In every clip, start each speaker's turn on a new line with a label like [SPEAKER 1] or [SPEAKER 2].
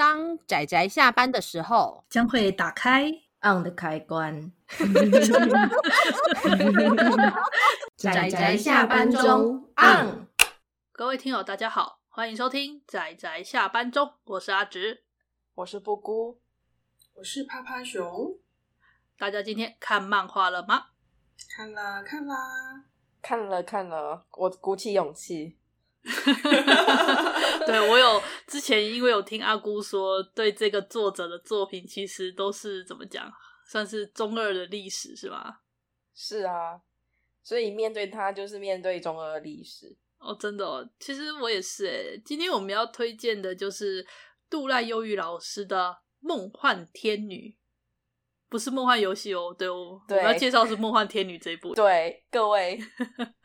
[SPEAKER 1] 当仔仔下班的时候，
[SPEAKER 2] 将会打开
[SPEAKER 3] on 的开关。
[SPEAKER 1] 仔仔下班中 on。
[SPEAKER 4] 各位听友，大家好，欢迎收听仔仔下班中，我是阿直，
[SPEAKER 3] 我是布姑，
[SPEAKER 5] 我是趴趴熊。
[SPEAKER 4] 大家今天看漫画了吗？
[SPEAKER 5] 看啦，看啦，
[SPEAKER 3] 看了看了，我鼓起勇气。
[SPEAKER 4] 对，我有之前因为有听阿姑说，对这个作者的作品其实都是怎么讲，算是中二的历史是吧？
[SPEAKER 3] 是啊，所以面对他就是面对中二的历史
[SPEAKER 4] 哦，真的哦，其实我也是诶。今天我们要推荐的就是杜赖忧郁老师的《梦幻天女》，不是梦幻游戏哦，对哦，对，我要介绍是《梦幻天女》这一部，
[SPEAKER 3] 对各位。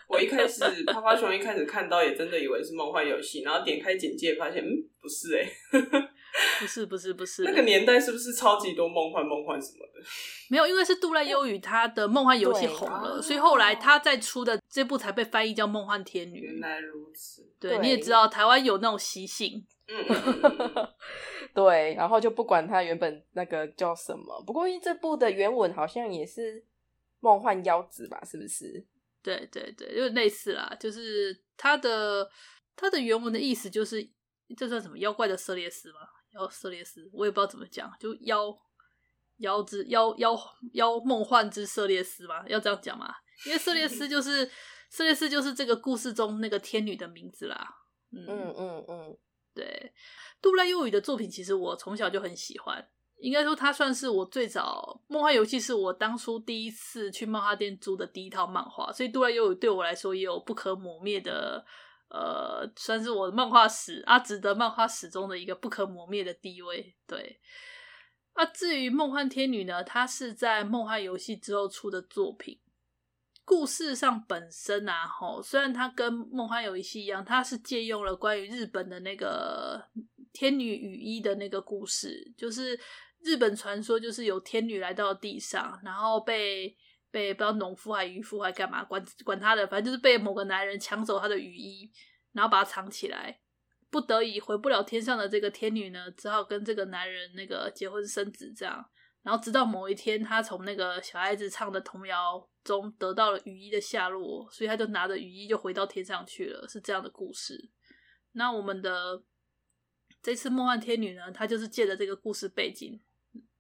[SPEAKER 5] 我一开始趴趴熊一开始看到也真的以为是梦幻游戏，然后点开简介发现，嗯，不是哎、欸，
[SPEAKER 4] 不是不是不是，
[SPEAKER 5] 那个年代是不是超级多梦幻梦幻什么的？
[SPEAKER 4] 没有，因为是渡濑悠宇他的梦幻游戏红了，所以后来他再出的这部才被翻译叫梦幻天女。
[SPEAKER 5] 原来如此，
[SPEAKER 4] 对，对你也知道台湾有那种习性，
[SPEAKER 5] 嗯，
[SPEAKER 3] 对，然后就不管他原本那个叫什么，不过因为这部的原文好像也是梦幻妖子吧，是不是？
[SPEAKER 4] 对对对，就类似啦，就是它的它的原文的意思就是，这算什么妖怪的色列斯吗？妖色列斯，我也不知道怎么讲，就妖妖之妖妖妖梦幻之色列斯嘛，要这样讲嘛？因为色列斯就是色列斯就是这个故事中那个天女的名字啦。嗯嗯嗯嗯，对，渡濑悠宇的作品其实我从小就很喜欢。应该说，它算是我最早梦幻游戏，是我当初第一次去漫画店租的第一套漫画，所以渡濑悠宇对我来说也有不可磨灭的，呃，算是我的漫画史阿直的漫画史中的一个不可磨灭的地位。对，啊，至于梦幻天女呢，它是在梦幻游戏之后出的作品，故事上本身啊，吼，虽然它跟梦幻游戏一样，它是借用了关于日本的那个天女羽衣的那个故事，就是。日本传说就是有天女来到地上，然后被被不知道农夫还渔夫还干嘛，管管他的，反正就是被某个男人抢走他的雨衣，然后把它藏起来。不得已回不了天上的这个天女呢，只好跟这个男人那个结婚生子，这样。然后直到某一天，他从那个小孩子唱的童谣中得到了雨衣的下落，所以他就拿着雨衣就回到天上去了，是这样的故事。那我们的这次梦幻天女呢，她就是借着这个故事背景。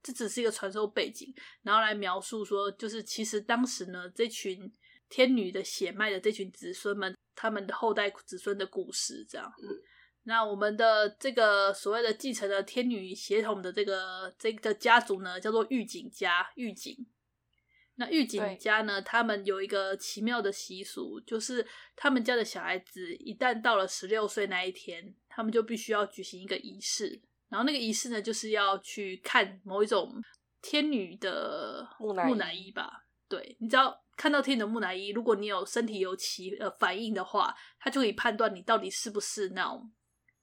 [SPEAKER 4] 这只是一个传说背景，然后来描述说，就是其实当时呢，这群天女的血脉的这群子孙们，他们的后代子孙的故事，这样。嗯、那我们的这个所谓的继承了天女血统的这个这个家族呢，叫做御景家，御景。那御景家呢，他们有一个奇妙的习俗，就是他们家的小孩子一旦到了十六岁那一天，他们就必须要举行一个仪式。然后那个仪式呢，就是要去看某一种天女的木乃伊吧。对，你只要看到天女的木乃伊，如果你有身体有起呃反应的话，他就可以判断你到底是不是那种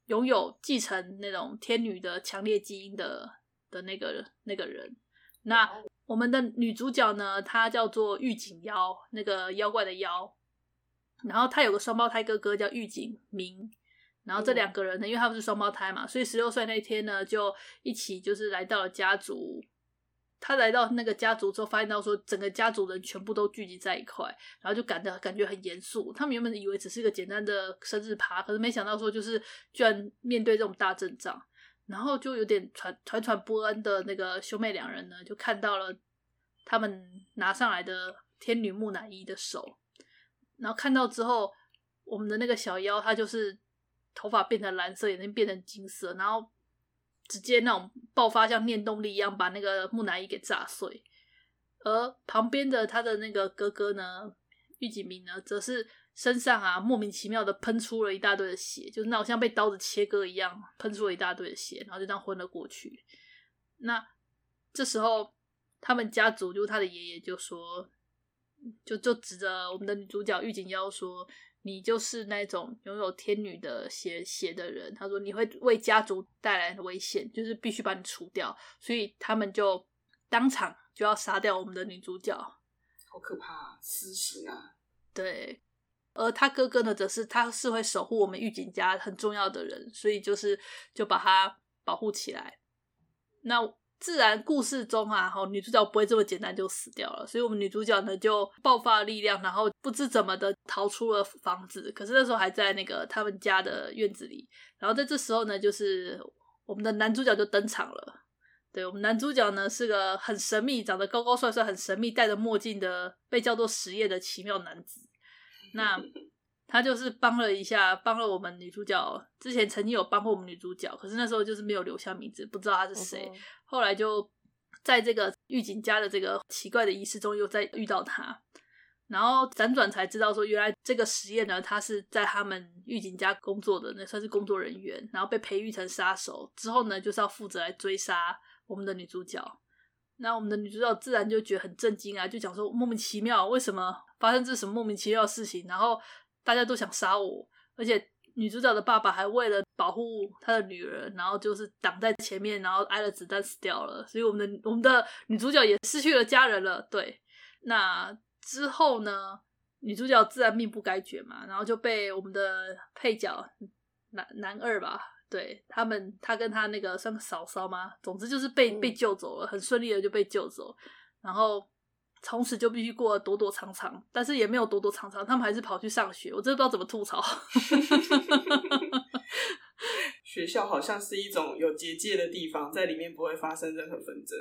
[SPEAKER 4] 拥有继承那种天女的强烈基因的的那个那个人。那我们的女主角呢，她叫做御警妖，那个妖怪的妖。然后她有个双胞胎哥哥叫御警明。然后这两个人呢，因为他们是双胞胎嘛，所以十六岁那天呢，就一起就是来到了家族。他来到那个家族之后，发现到说整个家族人全部都聚集在一块，然后就感到感觉很严肃。他们原本以为只是一个简单的生日趴，可是没想到说就是居然面对这种大阵仗，然后就有点传传传不安的那个兄妹两人呢，就看到了他们拿上来的天女木乃伊的手，然后看到之后，我们的那个小妖他就是。头发变成蓝色，眼睛变成金色，然后直接那种爆发像念动力一样，把那个木乃伊给炸碎。而旁边的他的那个哥哥呢，御景明呢，则是身上啊莫名其妙的喷出了一大堆的血，就是那种像被刀子切割一样，喷出了一大堆的血，然后就这样昏了过去。那这时候，他们家族就他的爷爷就说，就就指着我们的女主角御景妖说。你就是那种拥有天女的血血的人，他说你会为家族带来危险，就是必须把你除掉，所以他们就当场就要杀掉我们的女主角，
[SPEAKER 5] 好可怕，私刑啊！
[SPEAKER 4] 对，而他哥哥呢，则是他是会守护我们御警家很重要的人，所以就是就把他保护起来。那自然故事中啊，哈，女主角不会这么简单就死掉了，所以我们女主角呢就爆发力量，然后不知怎么的逃出了房子。可是那时候还在那个他们家的院子里，然后在这时候呢，就是我们的男主角就登场了。对，我们男主角呢是个很神秘，长得高高帅帅、很神秘、戴着墨镜的，被叫做实业的奇妙男子。那他就是帮了一下，帮了我们女主角。之前曾经有帮过我们女主角，可是那时候就是没有留下名字，不知道他是谁。Uh. 后来就在这个狱警家的这个奇怪的仪式中，又再遇到他，然后辗转才知道说，原来这个实验呢，他是在他们狱警家工作的，那算是工作人员，然后被培育成杀手之后呢，就是要负责来追杀我们的女主角。那我们的女主角自然就觉得很震惊啊，就讲说莫名其妙，为什么发生这什么莫名其妙的事情？然后。大家都想杀我，而且女主角的爸爸还为了保护他的女儿，然后就是挡在前面，然后挨了子弹死掉了。所以我们的我们的女主角也失去了家人了。对，那之后呢，女主角自然命不该绝嘛，然后就被我们的配角男男二吧，对他们，他跟他那个算嫂嫂吗？总之就是被被救走了，很顺利的就被救走，然后。从此就必须过躲躲藏藏，但是也没有躲躲藏藏，他们还是跑去上学。我真的不知道怎么吐槽。
[SPEAKER 5] 学校好像是一种有结界的地方，在里面不会发生任何纷争。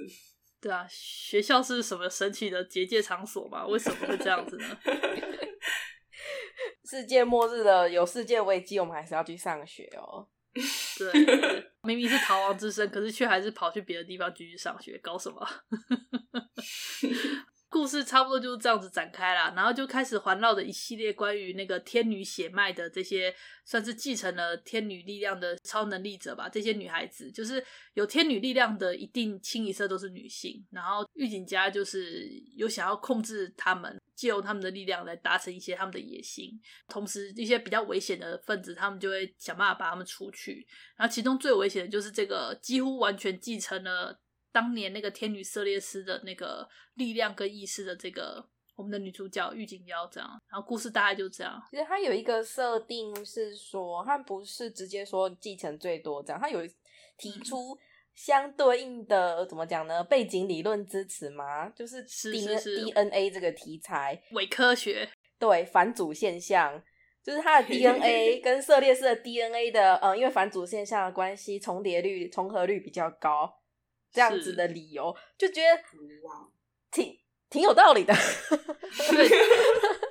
[SPEAKER 4] 对啊，学校是什么神奇的结界场所吗？为什么会这样子呢？
[SPEAKER 3] 世界末日了，有世界危机，我们还是要去上学哦。
[SPEAKER 4] 对，明明是逃亡之身，可是却还是跑去别的地方继续上学，搞什么？故事差不多就是这样子展开啦，然后就开始环绕着一系列关于那个天女血脉的这些，算是继承了天女力量的超能力者吧。这些女孩子就是有天女力量的，一定清一色都是女性。然后狱警家就是有想要控制他们，借由他们的力量来达成一些他们的野心。同时，一些比较危险的分子，他们就会想办法把他们除去。然后，其中最危险的就是这个几乎完全继承了。当年那个天女色列斯的那个力量跟意识的这个我们的女主角狱警妖这样，然后故事大概就这样。
[SPEAKER 3] 其实它有一个设定是说，它不是直接说继承最多这样，它有提出相对应的、嗯、怎么讲呢？背景理论支持吗？就是 D
[SPEAKER 4] 是是是
[SPEAKER 3] DNA 这个题材，
[SPEAKER 4] 伪科学，
[SPEAKER 3] 对反祖现象，就是它的 DNA 跟色列斯的 DNA 的，嗯，因为反祖现象的关系，重叠率、重合率比较高。这样子的理由，就觉得挺挺有道理的。
[SPEAKER 4] 对，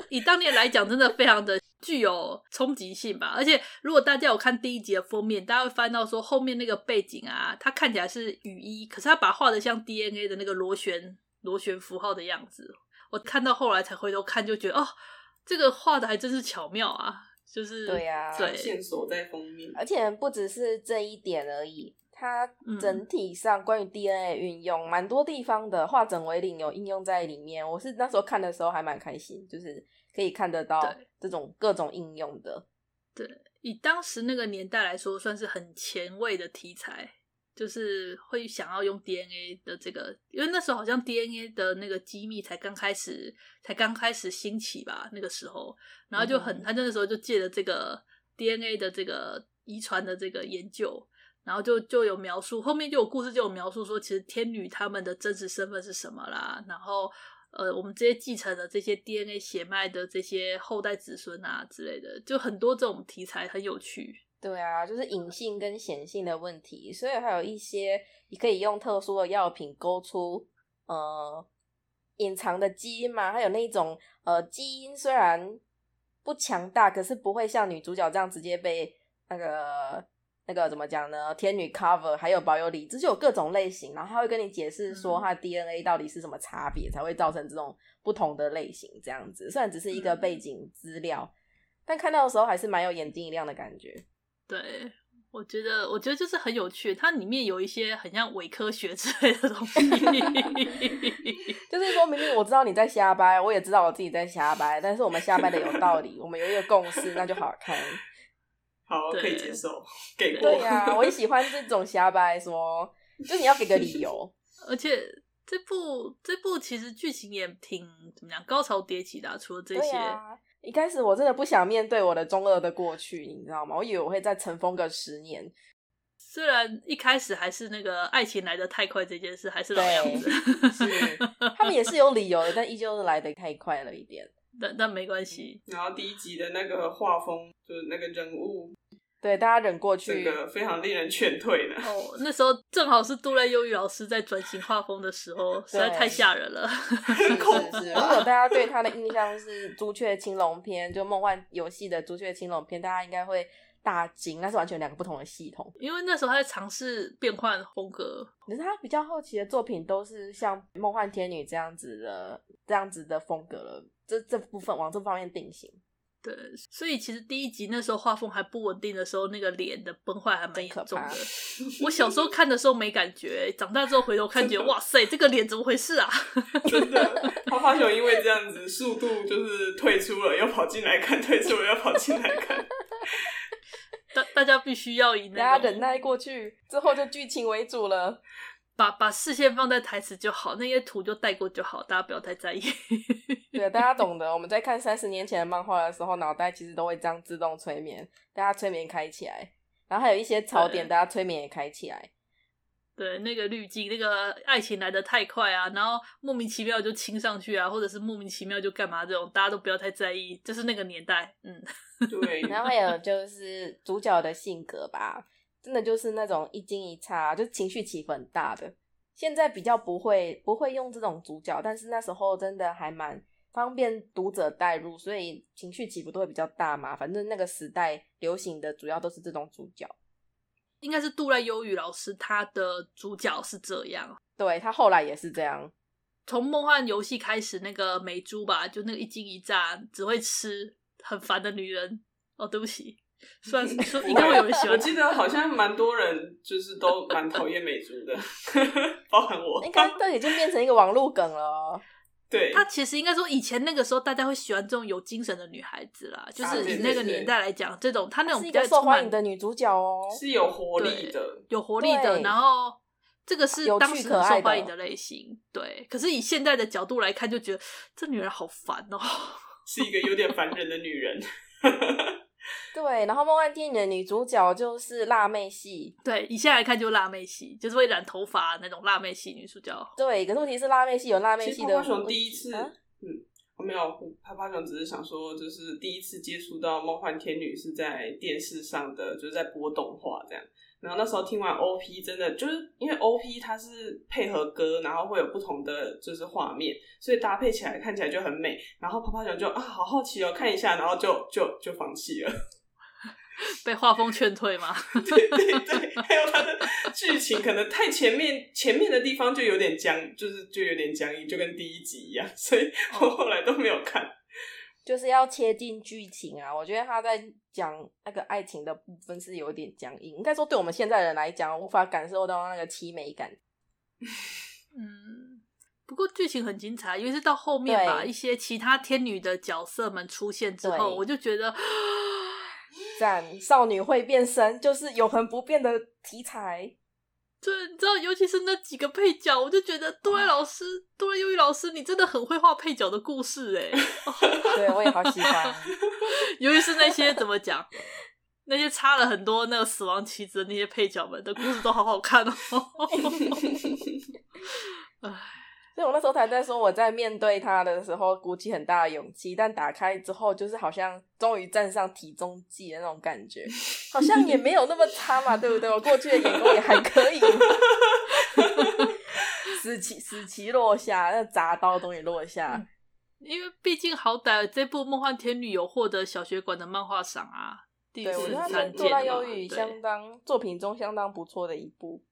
[SPEAKER 4] 以当年来讲，真的非常的具有冲击性吧。而且，如果大家有看第一集的封面，大家会翻到说后面那个背景啊，它看起来是雨衣，可是它把它画的像 DNA 的那个螺旋螺旋符号的样子。我看到后来才回头看，就觉得哦，这个画的还真是巧妙啊！就是
[SPEAKER 3] 对呀，
[SPEAKER 5] 对，线索在封面，
[SPEAKER 3] 而且不只是这一点而已。它整体上关于 DNA 运用，蛮、嗯、多地方的化整为零有应用在里面。我是那时候看的时候还蛮开心，就是可以看得到这种各种应用的。
[SPEAKER 4] 对，以当时那个年代来说，算是很前卫的题材，就是会想要用 DNA 的这个，因为那时候好像 DNA 的那个机密才刚开始，才刚开始兴起吧，那个时候，然后就很，嗯、他那时候就借着这个 DNA 的这个遗传的这个研究。然后就就有描述，后面就有故事，就有描述说，其实天女他们的真实身份是什么啦。然后，呃，我们这些继承的这些 DNA 血脉的这些后代子孙啊之类的，就很多这种题材很有趣。
[SPEAKER 3] 对啊，就是隐性跟显性的问题，所以还有一些你可以用特殊的药品勾出呃隐藏的基因嘛。还有那种呃基因虽然不强大，可是不会像女主角这样直接被那个。那个怎么讲呢？天女 cover 还有保有理智，就有各种类型，然后他会跟你解释说它 DNA 到底是什么差别，才会造成这种不同的类型这样子。虽然只是一个背景资料，但看到的时候还是蛮有眼睛一亮的感觉。
[SPEAKER 4] 对，我觉得，我觉得就是很有趣，它里面有一些很像伪科学之类的东西。
[SPEAKER 3] 就是说明明我知道你在瞎掰，我也知道我自己在瞎掰，但是我们瞎掰的有道理，我们有一个共识，那就好看。
[SPEAKER 5] 好，可以接受，给过。
[SPEAKER 3] 对呀、啊，我也喜欢这种瞎掰，说，就你要给个理由。
[SPEAKER 4] 而且这部这部其实剧情也挺怎么样，高潮迭起的、啊。除了这些、啊，
[SPEAKER 3] 一开始我真的不想面对我的中二的过去，你知道吗？我以为我会再尘封个十年。
[SPEAKER 4] 虽然一开始还是那个爱情来得太快这件事还是老样子，
[SPEAKER 3] 是他们也是有理由的，但依旧是来的太快了一点。
[SPEAKER 4] 但但没关系。
[SPEAKER 5] 然后第一集的那个画风，就是那个人物。
[SPEAKER 3] 对，大家忍过去，
[SPEAKER 5] 这个非常令人劝退的。
[SPEAKER 4] 哦，那时候正好是渡濑悠宇老师在转型画风的时候，实在太吓人了。
[SPEAKER 3] 是是是，如果大家对他的印象是《朱雀青龙篇》，就梦幻游戏的《朱雀青龙篇》，大家应该会大惊，那是完全两个不同的系统。
[SPEAKER 4] 因为那时候他在尝试变换风格，
[SPEAKER 3] 可是他比较后期的作品都是像《梦幻天女》这样子的这样子的风格了，这这部分往这方面定型。
[SPEAKER 4] 对，所以其实第一集那时候画风还不稳定的时候，那个脸的崩坏还蛮严重的。我小时候看的时候没感觉，长大之后回头看，觉得哇塞，这个脸怎么回事啊？
[SPEAKER 5] 真的，花花熊因为这样子速度就是退出了，又跑进来看，退出了又跑进来看。
[SPEAKER 4] 大大家必须要以
[SPEAKER 3] 大家忍耐过去，之后就剧情为主了。
[SPEAKER 4] 把把视线放在台词就好，那些图就带过就好，大家不要太在意。
[SPEAKER 3] 对，大家懂得。我们在看三十年前的漫画的时候，脑袋其实都会这样自动催眠，大家催眠开起来，然后还有一些槽点，大家催眠也开起来。
[SPEAKER 4] 对，那个滤镜，那个爱情来的太快啊，然后莫名其妙就亲上去啊，或者是莫名其妙就干嘛这种，大家都不要太在意，就是那个年代。嗯，
[SPEAKER 5] 对。
[SPEAKER 3] 然后还有就是主角的性格吧。真的就是那种一惊一乍，就情绪起伏很大的。现在比较不会不会用这种主角，但是那时候真的还蛮方便读者带入，所以情绪起伏都会比较大嘛。反正那个时代流行的主要都是这种主角，
[SPEAKER 4] 应该是渡濑悠宇老师他的主角是这样，
[SPEAKER 3] 对，他后来也是这样。
[SPEAKER 4] 从梦幻游戏开始，那个美珠吧，就那个一惊一乍只会吃很烦的女人。哦，对不起。算是说，应该会有人喜欢。
[SPEAKER 5] 我记得好像蛮多人就是都蛮讨厌美珠的，包含我。
[SPEAKER 3] 应该都已经变成一个网络梗了。
[SPEAKER 5] 对，
[SPEAKER 4] 她其实应该说，以前那个时候大家会喜欢这种有精神的女孩子啦，就是以那个年代来讲，这种她那种比较
[SPEAKER 3] 受欢迎的女主角哦，
[SPEAKER 5] 是有活力的，
[SPEAKER 4] 有活力的。然后这个是当时很受欢迎的类型。对，可是以现在的角度来看，就觉得这女人好烦哦，
[SPEAKER 5] 是一个有点烦人的女人。
[SPEAKER 3] 对，然后梦幻电影的女主角就是辣妹系。
[SPEAKER 4] 对，一下来看就辣妹系，就是会染头发那种辣妹系女主角。
[SPEAKER 3] 对，可是问题是辣妹系有辣妹系的。
[SPEAKER 5] 泡泡熊第一次，啊、嗯，我没有，泡泡熊只是想说，就是第一次接触到梦幻天女是在电视上的，就是在播动画这样。然后那时候听完 OP，真的就是因为 OP 它是配合歌，然后会有不同的就是画面，所以搭配起来看起来就很美。然后泡泡熊就啊，好好奇哦，看一下，然后就就就放弃了。
[SPEAKER 4] 被画风劝退吗？
[SPEAKER 5] 对对对，还有他的剧情可能太前面，前面的地方就有点僵，就是就有点僵硬，就跟第一集一样，所以我后来都没有看。哦、
[SPEAKER 3] 就是要切近剧情啊！我觉得他在讲那个爱情的部分是有点僵硬，应该说对我们现在人来讲，无法感受到那个凄美感。
[SPEAKER 4] 嗯，不过剧情很精彩，因为是到后面把一些其他天女的角色们出现之后，我就觉得。
[SPEAKER 3] 赞，少女会变身，就是永恒不变的题材。
[SPEAKER 4] 对，你知道，尤其是那几个配角，我就觉得渡濑老师、渡濑悠宇老师，你真的很会画配角的故事哎。
[SPEAKER 3] 对，我也好喜欢。
[SPEAKER 4] 尤其是那些怎么讲，那些插了很多那个死亡棋子的那些配角们的故事都好好看哦。
[SPEAKER 3] 唉。所以我那时候才在说，我在面对他的时候鼓起很大的勇气，但打开之后，就是好像终于站上体重计的那种感觉，好像也没有那么差嘛，对不对？我过去的眼光也还可以，死棋死棋落下，那铡刀终于落下，嗯、
[SPEAKER 4] 因为毕竟好歹这部《梦幻天女》有获得小学馆的漫画赏啊，第四、三届，
[SPEAKER 3] 渡濑悠宇相当作品中相当不错的一部，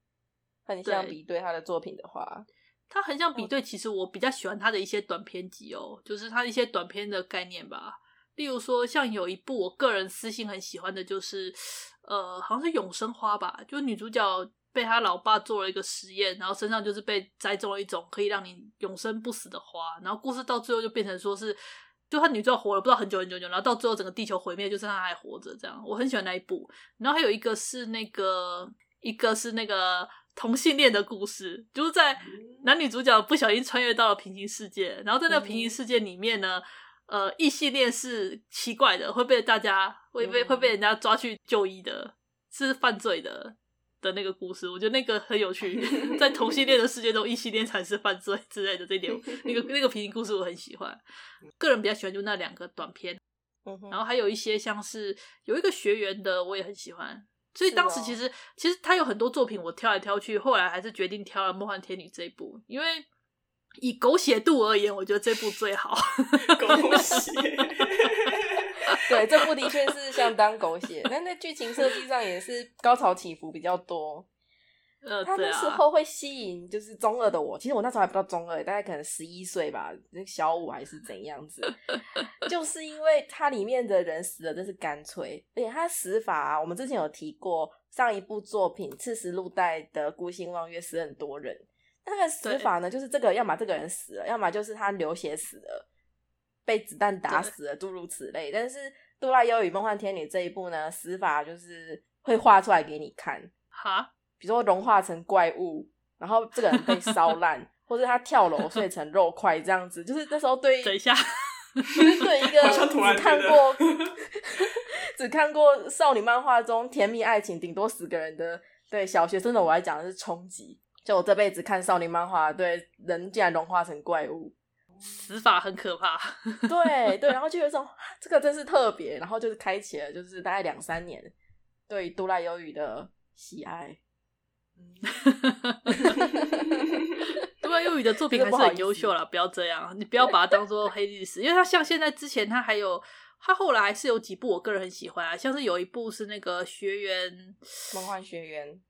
[SPEAKER 3] 很像比对他的作品的话。
[SPEAKER 4] 他横向比对，其实我比较喜欢他的一些短篇集哦，就是他一些短篇的概念吧。例如说，像有一部我个人私心很喜欢的，就是呃，好像是永生花吧，就女主角被她老爸做了一个实验，然后身上就是被栽种了一种可以让你永生不死的花，然后故事到最后就变成说是，就她女主角活了不知道很久很久很久，然后到最后整个地球毁灭，就剩她还活着这样。我很喜欢那一部。然后还有一个是那个，一个是那个。同性恋的故事，就是在男女主角不小心穿越到了平行世界，然后在那个平行世界里面呢，呃，异性恋是奇怪的，会被大家会被会被人家抓去就医的，是犯罪的。的那个故事，我觉得那个很有趣，在同性恋的世界中，异性恋才是犯罪之类的这点，那个 那个平行故事我很喜欢。个人比较喜欢就那两个短片，然后还有一些像是有一个学员的，我也很喜欢。所以当时其实其实他有很多作品，我挑来挑去，后来还是决定挑了《梦幻天女》这一部，因为以狗血度而言，我觉得这部最好。
[SPEAKER 5] 狗血。
[SPEAKER 3] 对，这部的确是相当狗血，但在剧情设计上也是高潮起伏比较多。
[SPEAKER 4] 呃，
[SPEAKER 3] 他那时候会吸引就是中二的我，其实我那时候还不到中二，大概可能十一岁吧，小五还是怎样子。就是因为它里面的人死的真是干脆，而且他死法啊，我们之前有提过上一部作品《赤石露代》的孤星望月死很多人，那个死法呢，就是这个要么这个人死了，要么就是他流血死了。被子弹打死了，诸如此类。但是《杜拉优与梦幻天女》这一部呢，死法就是会画出来给你看，
[SPEAKER 4] 哈，
[SPEAKER 3] 比如说融化成怪物，然后这个人被烧烂，或者他跳楼碎成肉块，这样子。就是那时候对，
[SPEAKER 4] 等一下，
[SPEAKER 3] 就是对一个只看过只看过少女漫画中甜蜜爱情，顶多死个人的对小学生的我来讲的是冲击。就我这辈子看少女漫画，对人竟然融化成怪物。
[SPEAKER 4] 死法很可怕，
[SPEAKER 3] 对对，然后就有一种这个真是特别，然后就是开启了，就是大概两三年对度濑优羽的喜爱。
[SPEAKER 4] 度濑优羽的作品还是很优秀啦，不，要这样，你不要把它当做黑历史，因为他像现在之前他还有他后来还是有几部我个人很喜欢啊，像是有一部是那个学员
[SPEAKER 3] 梦幻学员，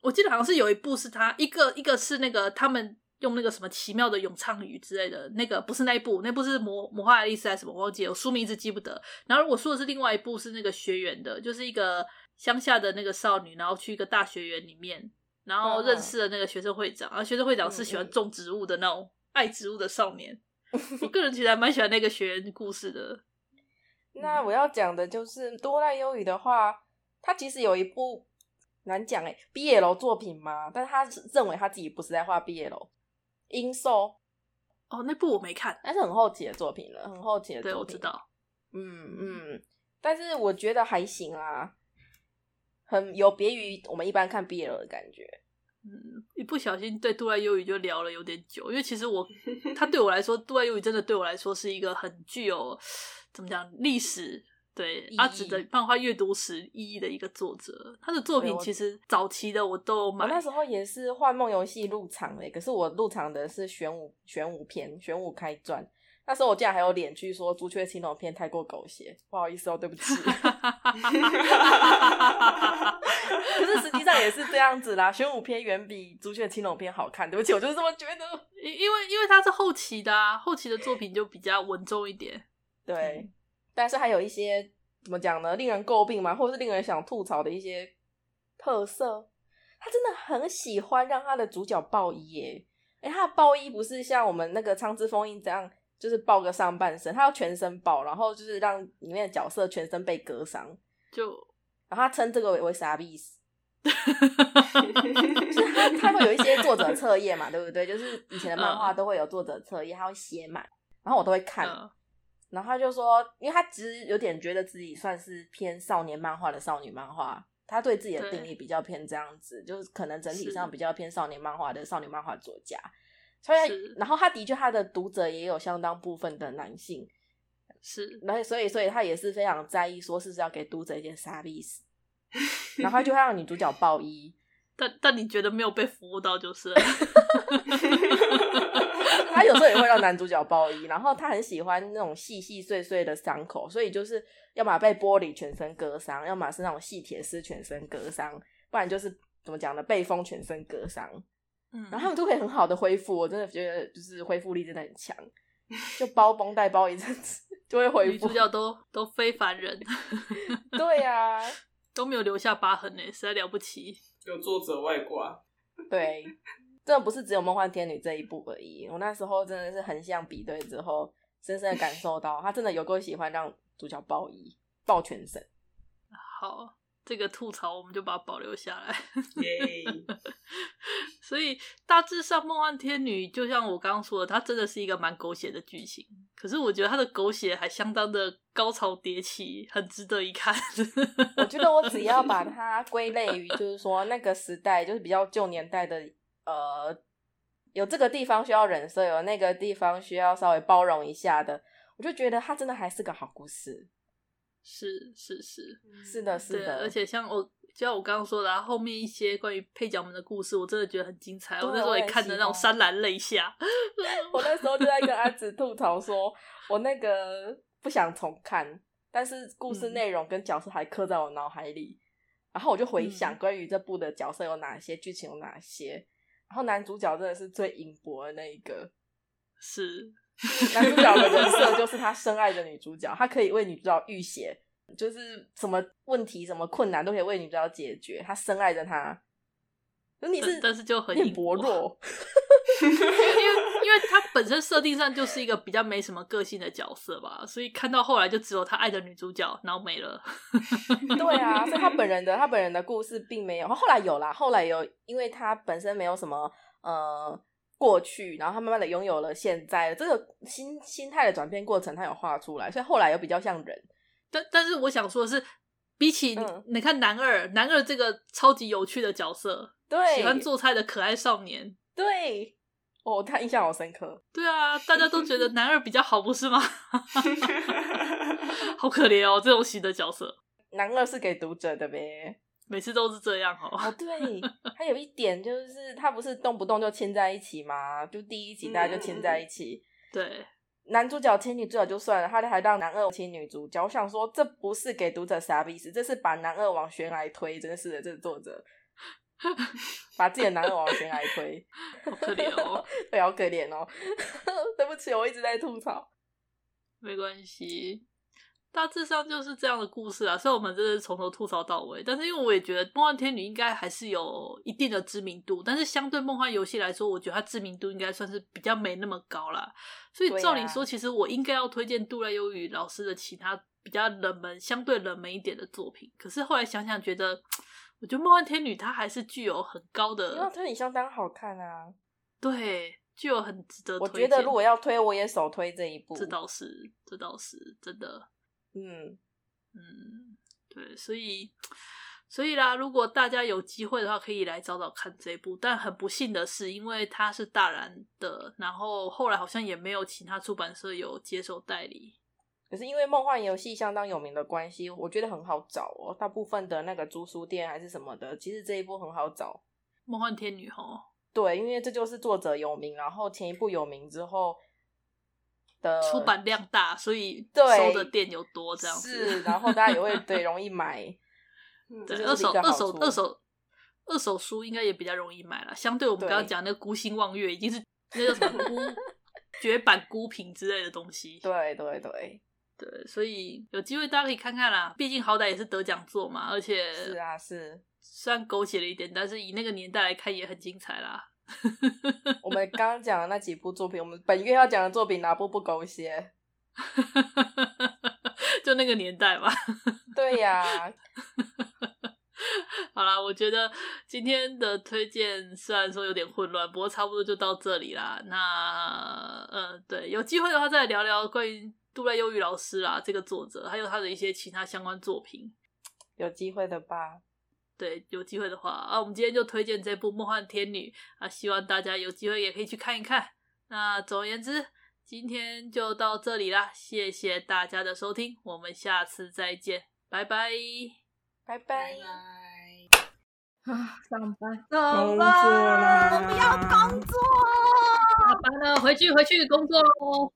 [SPEAKER 4] 我记得好像是有一部是他一个一个是那个他们。用那个什么奇妙的咏唱语之类的，那个不是那一部，那部是魔魔幻爱丽丝还是什么？我忘记了，我书名一直记不得。然后我说的是另外一部，是那个学员的，就是一个乡下的那个少女，然后去一个大学园里面，然后认识了那个学生会长，然后学生会长是喜欢种植物的那种爱植物的少年。我个人其实还蛮喜欢那个学员故事的。
[SPEAKER 3] 那我要讲的就是多濑优羽的话，他其实有一部难讲哎，BL 作品嘛，但是他认为他自己不是在画 BL。阴兽
[SPEAKER 4] 哦，那部我没看，
[SPEAKER 3] 但是很后期的作品了，很后期的作品。
[SPEAKER 4] 对，我知道。
[SPEAKER 3] 嗯嗯，但是我觉得还行啊，很有别于我们一般看 BL 的感觉。
[SPEAKER 4] 嗯，一不小心对杜爱优语就聊了有点久，因为其实我他对我来说，杜爱优语真的对我来说是一个很具有怎么讲历史。对阿紫的漫画阅读史意义的一个作者，他的作品其实早期的我都买。
[SPEAKER 3] 我那时候也是幻梦游戏入场的，可是我入场的是玄武玄武篇玄武开传。那时候我竟然还有脸去说朱雀青龙篇太过狗血，不好意思哦，对不起。可是实际上也是这样子啦，玄武篇远比朱雀青龙篇好看。对不起，我就是这么觉得。
[SPEAKER 4] 因因为因为他是后期的啊，后期的作品就比较稳重一点。
[SPEAKER 3] 对。嗯但是还有一些怎么讲呢？令人诟病嘛，或者是令人想吐槽的一些特色。他真的很喜欢让他的主角爆衣耶！哎，他的爆衣不是像我们那个苍之封印这样，就是爆个上半身，他要全身爆，然后就是让里面的角色全身被割伤。
[SPEAKER 4] 就，
[SPEAKER 3] 然后他称这个为为啥意思？就是他他会有一些作者册页嘛，对不对？就是以前的漫画都会有作者册页，他会写满，然后我都会看。嗯然后他就说，因为他其实有点觉得自己算是偏少年漫画的少女漫画，他对自己的定义比较偏这样子，就是可能整体上比较偏少年漫画的少女漫画作家。所以，然后他的确他的读者也有相当部分的男性，
[SPEAKER 4] 是，
[SPEAKER 3] 然后所以所以他也是非常在意，说是要给读者一件啥意思，然后他就会让女主角爆衣，
[SPEAKER 4] 但但你觉得没有被服务到就是。
[SPEAKER 3] 他有时候也会让男主角爆衣，然后他很喜欢那种细细碎碎的伤口，所以就是要么被玻璃全身割伤，要么是那种细铁丝全身割伤，不然就是怎么讲呢？被风全身割伤。嗯，然后他们都可以很好的恢复，我真的觉得就是恢复力真的很强，就包绷带包一阵子就会恢复。女
[SPEAKER 4] 主角都都非凡人，
[SPEAKER 3] 对呀、啊，
[SPEAKER 4] 都没有留下疤痕呢，实在了不起。
[SPEAKER 5] 有作者外挂，
[SPEAKER 3] 对。真的不是只有梦幻天女这一部而已。我那时候真的是横向比对之后，深深的感受到他真的有够喜欢让主角包衣、抱全身。
[SPEAKER 4] 好，这个吐槽我们就把它保留下来。
[SPEAKER 5] 耶！
[SPEAKER 4] 所以大致上，《梦幻天女》就像我刚刚说的，它真的是一个蛮狗血的剧情。可是我觉得它的狗血还相当的高潮迭起，很值得一看。
[SPEAKER 3] 我觉得我只要把它归类于，就是说那个时代，就是比较旧年代的，呃，有这个地方需要忍受，有那个地方需要稍微包容一下的，我就觉得它真的还是个好故事。
[SPEAKER 4] 是是是，
[SPEAKER 3] 是的，是的，
[SPEAKER 4] 而且像我。就像我刚刚说的，啊，后面一些关于配角们的故事，我真的觉得很精彩。我那时候也看的那种潸然泪下。
[SPEAKER 3] 我那时候就在跟阿紫吐槽说，我那个不想重看，但是故事内容跟角色还刻在我脑海里。嗯、然后我就回想关于这部的角色有哪些，剧、嗯、情有哪些。然后男主角真的是最隐薄的那一个，
[SPEAKER 4] 是
[SPEAKER 3] 男主角的人设就是他深爱的女主角，他可以为女主角浴血。就是什么问题、什么困难都可以为女主角解决，他深爱着她。你是，
[SPEAKER 4] 但是就很
[SPEAKER 3] 薄弱，
[SPEAKER 4] 因为因为因为他本身设定上就是一个比较没什么个性的角色吧，所以看到后来就只有他爱的女主角，然后没了。
[SPEAKER 3] 对啊，所以他本人的他本人的故事并没有，后来有啦，后来有，因为他本身没有什么呃过去，然后他慢慢的拥有了现在这个心心态的转变过程，他有画出来，所以后来又比较像人。
[SPEAKER 4] 但但是我想说的是，比起你，嗯、你看男二，男二这个超级有趣的角色，
[SPEAKER 3] 对，
[SPEAKER 4] 喜欢做菜的可爱少年，
[SPEAKER 3] 对，哦，他印象好深刻。
[SPEAKER 4] 对啊，大家都觉得男二比较好，不是吗？好可怜哦，这种型的角色，
[SPEAKER 3] 男二是给读者的呗，
[SPEAKER 4] 每次都是这样哦。
[SPEAKER 3] 哦，对，还有一点就是他不是动不动就亲在一起吗？就第一集大家就亲在一起，
[SPEAKER 4] 嗯、对。
[SPEAKER 3] 男主角亲女主角就算了，他还让男二亲女主角。我想说，这不是给读者啥意思，这是把男二往悬崖推，真的是的，这是作者 把自己的男二往悬崖推，
[SPEAKER 4] 好可怜哦，
[SPEAKER 3] 对，好可怜哦。对不起，我一直在吐槽，
[SPEAKER 4] 没关系。大致上就是这样的故事啊，所以我们真的是从头吐槽到尾。但是因为我也觉得《梦幻天女》应该还是有一定的知名度，但是相对《梦幻游戏》来说，我觉得它知名度应该算是比较没那么高啦。所以照理说，其实我应该要推荐渡濑悠宇老师的其他比较冷门、相对冷门一点的作品。可是后来想想，觉得我觉得《梦幻天女》它还是具有很高的，
[SPEAKER 3] 因为它也相当好看啊。
[SPEAKER 4] 对，具有很值得推。
[SPEAKER 3] 我觉得如果要推，我也首推这一部。
[SPEAKER 4] 这倒是，这倒是真的。
[SPEAKER 3] 嗯
[SPEAKER 4] 嗯，对，所以所以啦，如果大家有机会的话，可以来找找看这一部。但很不幸的是，因为它是大然的，然后后来好像也没有其他出版社有接手代理。
[SPEAKER 3] 可是因为梦幻游戏相当有名的关系，我觉得很好找哦。大部分的那个租书店还是什么的，其实这一部很好找。
[SPEAKER 4] 梦幻天女齁，
[SPEAKER 3] 对，因为这就是作者有名，然后前一部有名之后。的
[SPEAKER 4] 出版量大，所以收的店有多这样子，
[SPEAKER 3] 是，然后大家也会对容易买，
[SPEAKER 4] 对，二手二手二手二手书应该也比较容易买了。相对我们刚刚讲那个孤星望月，已经是那叫什么孤绝版孤品之类的东西。
[SPEAKER 3] 对对对
[SPEAKER 4] 对，所以有机会大家可以看看啦。毕竟好歹也是得奖作嘛，而且
[SPEAKER 3] 是啊是，
[SPEAKER 4] 虽然狗血了一点，但是以那个年代来看也很精彩啦。
[SPEAKER 3] 我们刚刚讲的那几部作品，我们本月要讲的作品哪部不狗血？
[SPEAKER 4] 就那个年代嘛。
[SPEAKER 3] 对呀、啊。
[SPEAKER 4] 好啦，我觉得今天的推荐虽然说有点混乱，不过差不多就到这里啦。那呃，对，有机会的话再聊聊关于渡濑悠宇老师啦，这个作者，还有他的一些其他相关作品。
[SPEAKER 3] 有机会的吧。
[SPEAKER 4] 对，有机会的话啊，我们今天就推荐这部《梦幻天女》啊，希望大家有机会也可以去看一看。那总而言之，今天就到这里啦，谢谢大家的收听，我们下次再见，拜拜，
[SPEAKER 3] 拜拜。
[SPEAKER 1] 啊，上班，
[SPEAKER 5] 工作啦，
[SPEAKER 1] 我不要工作，
[SPEAKER 4] 下班了，回去回去工作喽。